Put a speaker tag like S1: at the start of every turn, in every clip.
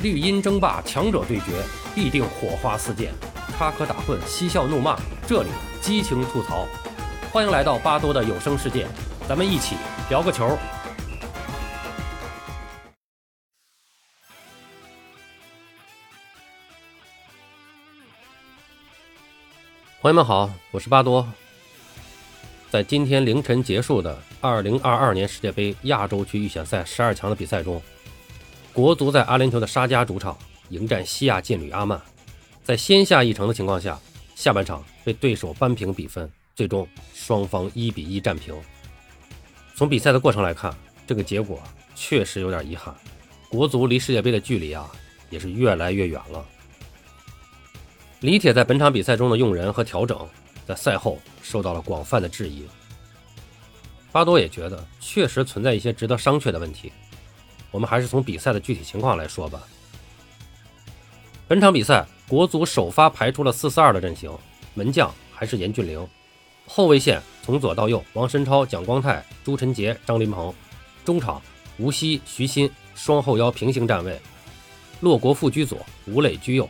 S1: 绿茵争霸，强者对决，必定火花四溅，插科打诨，嬉笑怒骂，这里激情吐槽。欢迎来到巴多的有声世界，咱们一起聊个球。朋友们好，我是巴多。在今天凌晨结束的2022年世界杯亚洲区预选赛十二强的比赛中。国足在阿联酋的沙加主场迎战西亚劲旅阿曼，在先下一城的情况下，下半场被对手扳平比分，最终双方一比一战平。从比赛的过程来看，这个结果确实有点遗憾，国足离世界杯的距离啊也是越来越远了。李铁在本场比赛中的用人和调整，在赛后受到了广泛的质疑。巴多也觉得确实存在一些值得商榷的问题。我们还是从比赛的具体情况来说吧。本场比赛，国足首发排出了四四二的阵型，门将还是严俊凌，后卫线从左到右，王申超、蒋光太、朱晨杰、张琳芃，中场吴曦、徐新双后腰平行站位，骆国富居左，吴磊居右，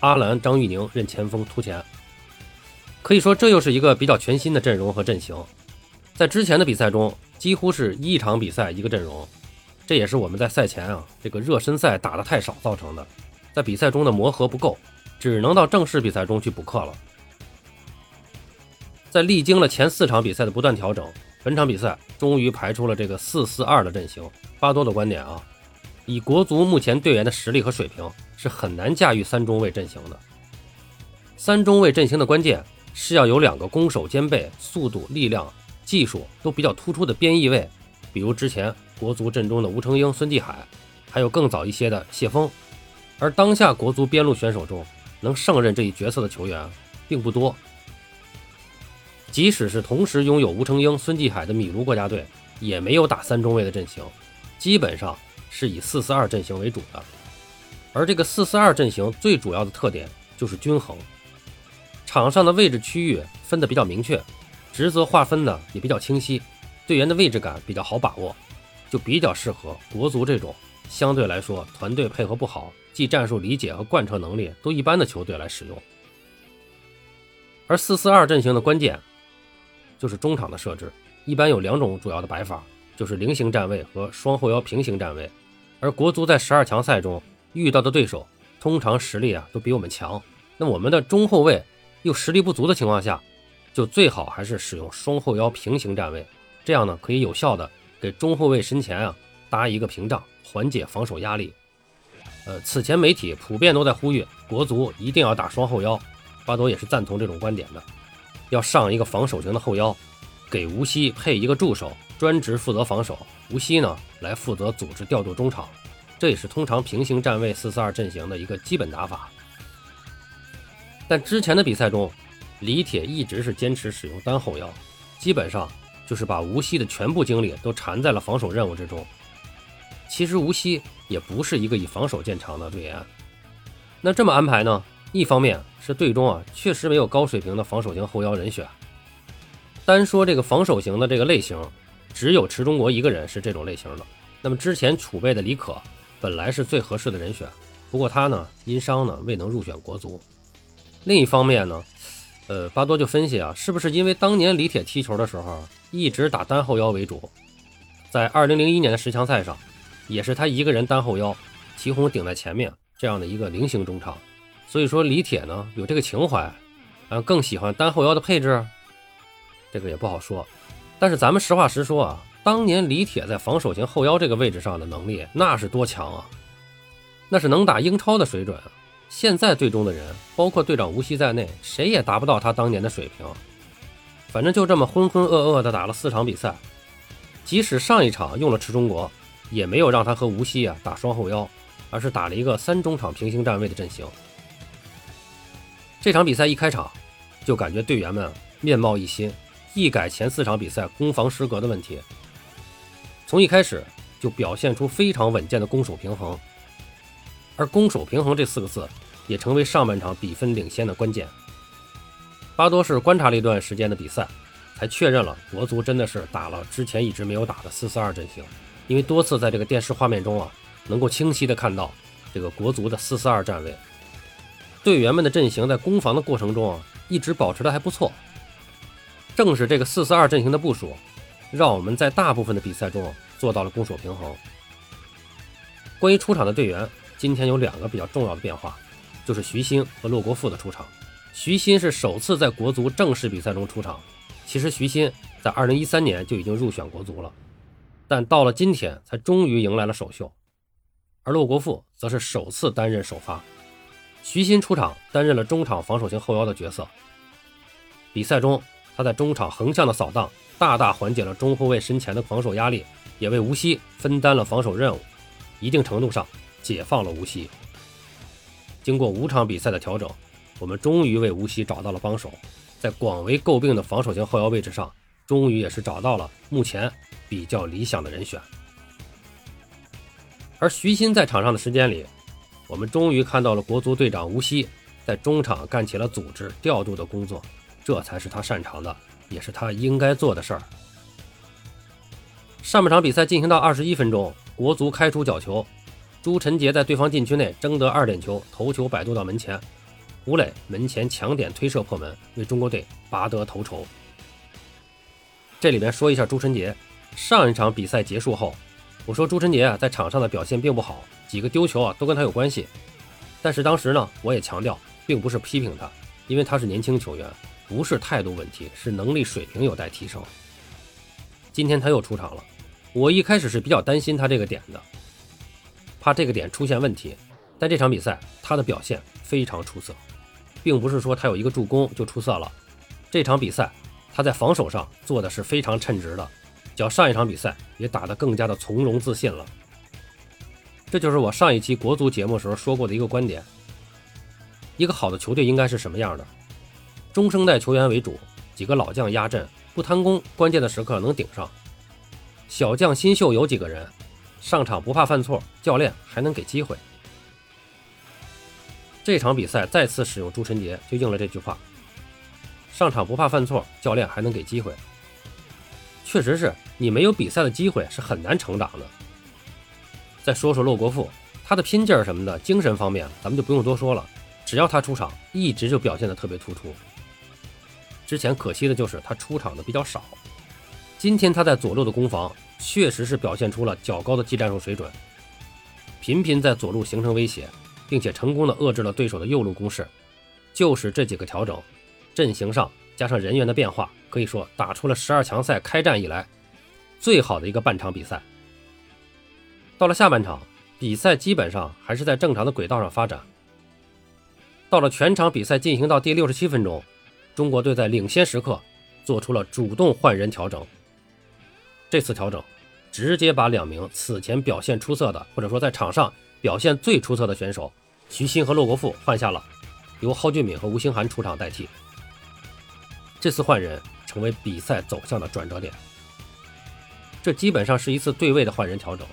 S1: 阿兰、张玉宁任前锋突前。可以说，这又是一个比较全新的阵容和阵型，在之前的比赛中，几乎是一场比赛一个阵容。这也是我们在赛前啊，这个热身赛打的太少造成的，在比赛中的磨合不够，只能到正式比赛中去补课了。在历经了前四场比赛的不断调整，本场比赛终于排出了这个四四二的阵型。巴多的观点啊，以国足目前队员的实力和水平，是很难驾驭三中卫阵型的。三中卫阵型的关键是要有两个攻守兼备、速度、力量、技术都比较突出的边翼位，比如之前。国足阵中的吴成英、孙继海，还有更早一些的谢峰，而当下国足边路选手中能胜任这一角色的球员并不多。即使是同时拥有吴成英、孙继海的米卢国家队，也没有打三中卫的阵型，基本上是以四四二阵型为主的。而这个四四二阵型最主要的特点就是均衡，场上的位置区域分得比较明确，职责划分的也比较清晰，队员的位置感比较好把握。就比较适合国足这种相对来说团队配合不好、技战术理解和贯彻能力都一般的球队来使用。而四四二阵型的关键就是中场的设置，一般有两种主要的摆法，就是菱形站位和双后腰平行站位。而国足在十二强赛中遇到的对手通常实力啊都比我们强，那我们的中后卫又实力不足的情况下，就最好还是使用双后腰平行站位，这样呢可以有效的。给中后卫身前啊搭一个屏障，缓解防守压力。呃，此前媒体普遍都在呼吁国足一定要打双后腰，巴多也是赞同这种观点的。要上一个防守型的后腰，给吴曦配一个助手，专职负责防守，吴曦呢来负责组织调度中场。这也是通常平行站位四四二阵型的一个基本打法。但之前的比赛中，李铁一直是坚持使用单后腰，基本上。就是把吴锡的全部精力都缠在了防守任务之中。其实吴锡也不是一个以防守见长的队员。那这么安排呢？一方面是队中啊确实没有高水平的防守型后腰人选。单说这个防守型的这个类型，只有池中国一个人是这种类型的。那么之前储备的李可本来是最合适的人选，不过他呢因伤呢未能入选国足。另一方面呢。呃，巴多就分析啊，是不是因为当年李铁踢球的时候一直打单后腰为主，在二零零一年的十强赛上，也是他一个人单后腰，祁宏顶在前面这样的一个菱形中场，所以说李铁呢有这个情怀，啊更喜欢单后腰的配置，这个也不好说。但是咱们实话实说啊，当年李铁在防守型后腰这个位置上的能力那是多强啊，那是能打英超的水准啊。现在队中的人，包括队长吴曦在内，谁也达不到他当年的水平。反正就这么浑浑噩噩的打了四场比赛，即使上一场用了池中国，也没有让他和吴曦啊打双后腰，而是打了一个三中场平行站位的阵型。这场比赛一开场，就感觉队员们面貌一新，一改前四场比赛攻防失格的问题，从一开始就表现出非常稳健的攻守平衡。而攻守平衡这四个字，也成为上半场比分领先的关键。巴多是观察了一段时间的比赛，才确认了国足真的是打了之前一直没有打的四四二阵型。因为多次在这个电视画面中啊，能够清晰的看到这个国足的四四二站位，队员们的阵型在攻防的过程中啊，一直保持的还不错。正是这个四四二阵型的部署，让我们在大部分的比赛中做到了攻守平衡。关于出场的队员，今天有两个比较重要的变化，就是徐新和骆国富的出场。徐新是首次在国足正式比赛中出场。其实徐新在2013年就已经入选国足了，但到了今天才终于迎来了首秀。而骆国富则是首次担任首发。徐新出场担任了中场防守型后腰的角色。比赛中，他在中场横向的扫荡，大大缓解了中后卫身前的防守压力，也为无锡分担了防守任务。一定程度上解放了无锡。经过五场比赛的调整，我们终于为无锡找到了帮手，在广为诟病的防守型后腰位置上，终于也是找到了目前比较理想的人选。而徐新在场上的时间里，我们终于看到了国足队长吴曦在中场干起了组织调度的工作，这才是他擅长的，也是他应该做的事儿。上半场比赛进行到二十一分钟。国足开出角球，朱晨杰在对方禁区内争得二点球，头球摆渡到门前，吴磊门前抢点推射破门，为中国队拔得头筹。这里边说一下朱晨杰，上一场比赛结束后，我说朱晨杰啊在场上的表现并不好，几个丢球啊都跟他有关系。但是当时呢，我也强调，并不是批评他，因为他是年轻球员，不是态度问题，是能力水平有待提升。今天他又出场了。我一开始是比较担心他这个点的，怕这个点出现问题。但这场比赛他的表现非常出色，并不是说他有一个助攻就出色了。这场比赛他在防守上做的是非常称职的，较上一场比赛也打得更加的从容自信了。这就是我上一期国足节目时候说过的一个观点：一个好的球队应该是什么样的？中生代球员为主，几个老将压阵，不贪功，关键的时刻能顶上。小将新秀有几个人？上场不怕犯错，教练还能给机会。这场比赛再次使用朱晨杰，就应了这句话：上场不怕犯错，教练还能给机会。确实是你没有比赛的机会是很难成长的。再说说骆国富，他的拼劲儿什么的，精神方面咱们就不用多说了。只要他出场，一直就表现得特别突出。之前可惜的就是他出场的比较少。今天他在左路的攻防确实是表现出了较高的技战术水准，频频在左路形成威胁，并且成功的遏制了对手的右路攻势。就是这几个调整，阵型上加上人员的变化，可以说打出了十二强赛开战以来最好的一个半场比赛。到了下半场，比赛基本上还是在正常的轨道上发展。到了全场比赛进行到第六十七分钟，中国队在领先时刻做出了主动换人调整。这次调整，直接把两名此前表现出色的，或者说在场上表现最出色的选手徐新和骆国富换下了，由蒿俊闵和吴兴涵出场代替。这次换人成为比赛走向的转折点。这基本上是一次对位的换人调整，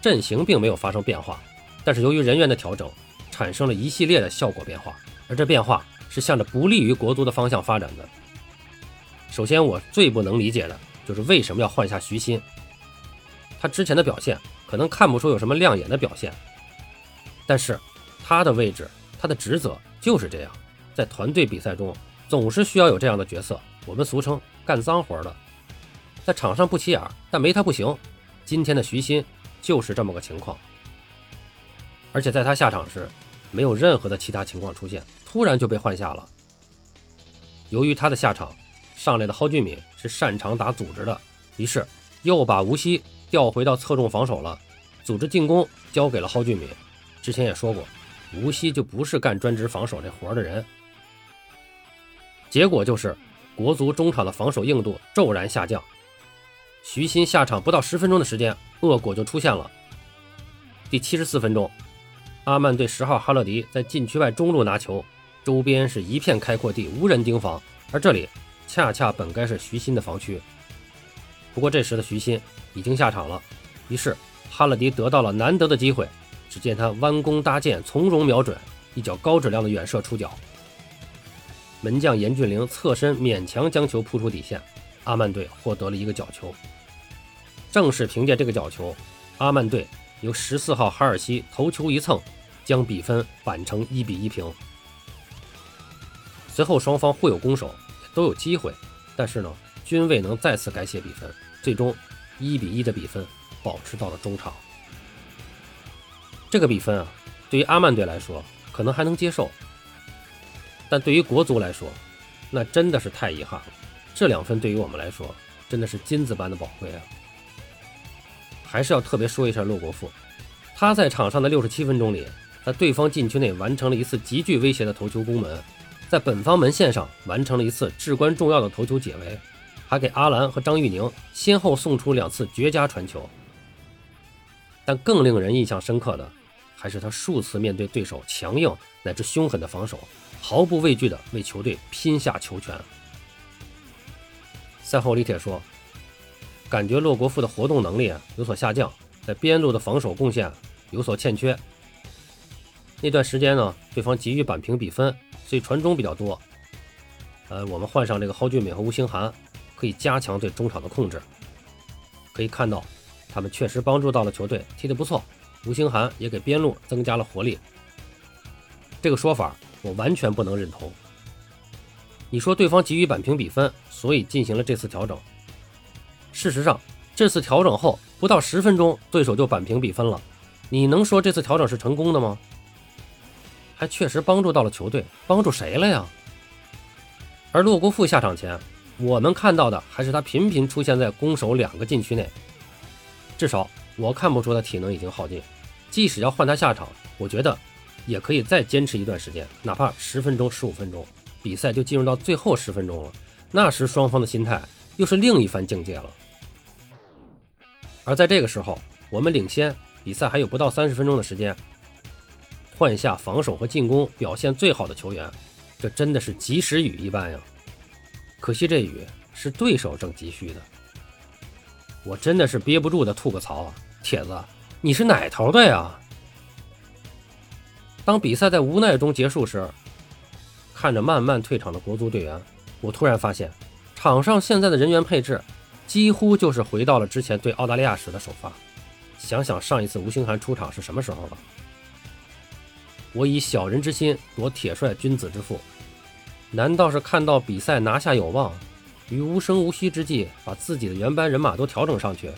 S1: 阵型并没有发生变化，但是由于人员的调整，产生了一系列的效果变化，而这变化是向着不利于国足的方向发展的。首先，我最不能理解的。就是为什么要换下徐新？他之前的表现可能看不出有什么亮眼的表现，但是他的位置、他的职责就是这样，在团队比赛中总是需要有这样的角色，我们俗称干脏活的，在场上不起眼，但没他不行。今天的徐新就是这么个情况，而且在他下场时，没有任何的其他情况出现，突然就被换下了。由于他的下场。上来的蒿俊闵是擅长打组织的，于是又把吴曦调回到侧重防守了，组织进攻交给了蒿俊闵。之前也说过，吴曦就不是干专职防守这活的人。结果就是国足中场的防守硬度骤然下降。徐新下场不到十分钟的时间，恶果就出现了。第七十四分钟，阿曼队十号哈勒迪在禁区外中路拿球，周边是一片开阔地，无人盯防，而这里。恰恰本该是徐新的防区，不过这时的徐新已经下场了，于是哈勒迪得到了难得的机会。只见他弯弓搭箭，从容瞄准，一脚高质量的远射出脚。门将严俊凌侧身勉强将球扑出底线，阿曼队获得了一个角球。正是凭借这个角球，阿曼队由十四号哈尔西头球一蹭，将比分扳成一比一平。随后双方互有攻守，都有机会，但是呢，均未能再次改写比分，最终一比一的比分保持到了中场。这个比分啊，对于阿曼队来说可能还能接受，但对于国足来说，那真的是太遗憾了。这两分对于我们来说真的是金子般的宝贵啊！还是要特别说一下洛国富，他在场上的六十七分钟里，在对方禁区内完成了一次极具威胁的头球攻门。在本方门线上完成了一次至关重要的头球解围，还给阿兰和张玉宁先后送出两次绝佳传球。但更令人印象深刻的，还是他数次面对对手强硬乃至凶狠的防守，毫不畏惧地为球队拼下球权。赛后李铁说：“感觉洛国富的活动能力有所下降，在边路的防守贡献有所欠缺。那段时间呢，对方急于扳平比分。”所以传中比较多，呃，我们换上这个蒿俊闵和吴兴涵，可以加强对中场的控制。可以看到，他们确实帮助到了球队，踢得不错。吴兴涵也给边路增加了活力。这个说法我完全不能认同。你说对方急于扳平比分，所以进行了这次调整。事实上，这次调整后不到十分钟，对手就扳平比分了。你能说这次调整是成功的吗？还确实帮助到了球队，帮助谁了呀？而洛国富下场前，我们看到的还是他频频出现在攻守两个禁区内。至少我看不出他体能已经耗尽。即使要换他下场，我觉得也可以再坚持一段时间，哪怕十分钟、十五分钟，比赛就进入到最后十分钟了。那时双方的心态又是另一番境界了。而在这个时候，我们领先，比赛还有不到三十分钟的时间。换下防守和进攻表现最好的球员，这真的是及时雨一般呀！可惜这雨是对手正急需的。我真的是憋不住的吐个槽啊！铁子，你是哪头的呀？当比赛在无奈中结束时，看着慢慢退场的国足队员，我突然发现，场上现在的人员配置几乎就是回到了之前对澳大利亚时的首发。想想上一次吴兴涵出场是什么时候了？我以小人之心夺铁帅君子之腹，难道是看到比赛拿下有望，于无声无息之际把自己的原班人马都调整上去？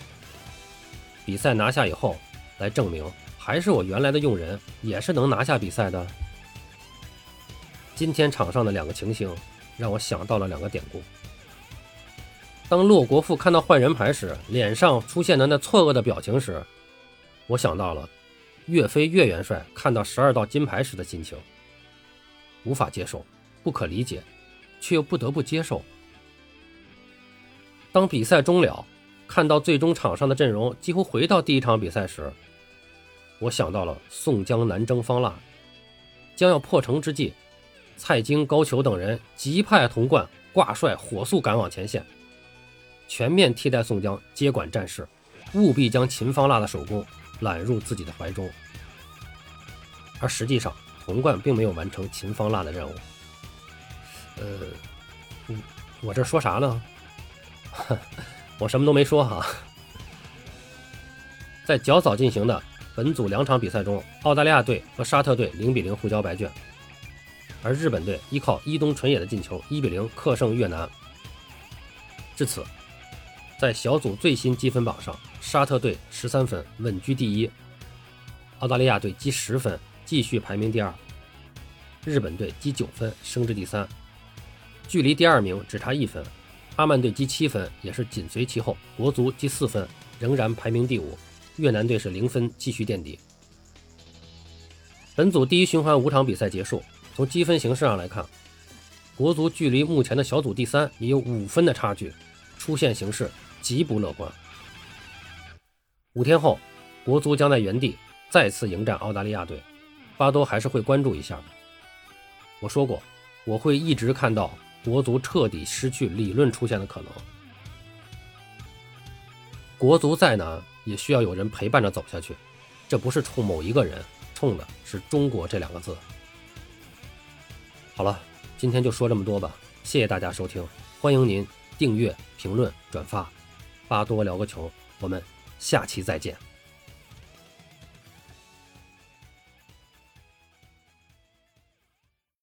S1: 比赛拿下以后，来证明还是我原来的用人也是能拿下比赛的。今天场上的两个情形让我想到了两个典故。当骆国富看到换人牌时，脸上出现的那错愕的表情时，我想到了。岳飞岳元帅看到十二道金牌时的心情，无法接受，不可理解，却又不得不接受。当比赛终了，看到最终场上的阵容几乎回到第一场比赛时，我想到了宋江南征方腊，将要破城之际，蔡京、高俅等人急派童贯挂帅火速赶往前线，全面替代宋江接管战事，务必将秦方腊的首功。揽入自己的怀中，而实际上，童贯并没有完成秦方腊的任务。呃，我这说啥呢？我什么都没说哈。在较早进行的本组两场比赛中，澳大利亚队和沙特队零比零互交白卷，而日本队依靠伊东纯也的进球一比零克胜越南。至此。在小组最新积分榜上，沙特队十三分稳居第一，澳大利亚队积十分继续排名第二，日本队积九分升至第三，距离第二名只差一分。阿曼队积七分也是紧随其后，国足积四分仍然排名第五，越南队是零分继续垫底。本组第一循环五场比赛结束，从积分形势上来看，国足距离目前的小组第三也有五分的差距，出线形势。极不乐观。五天后，国足将在原地再次迎战澳大利亚队，巴多还是会关注一下的。我说过，我会一直看到国足彻底失去理论出现的可能。国足再难，也需要有人陪伴着走下去，这不是冲某一个人，冲的是中国这两个字。好了，今天就说这么多吧，谢谢大家收听，欢迎您订阅、评论、转发。巴多聊个球，我们下期再见。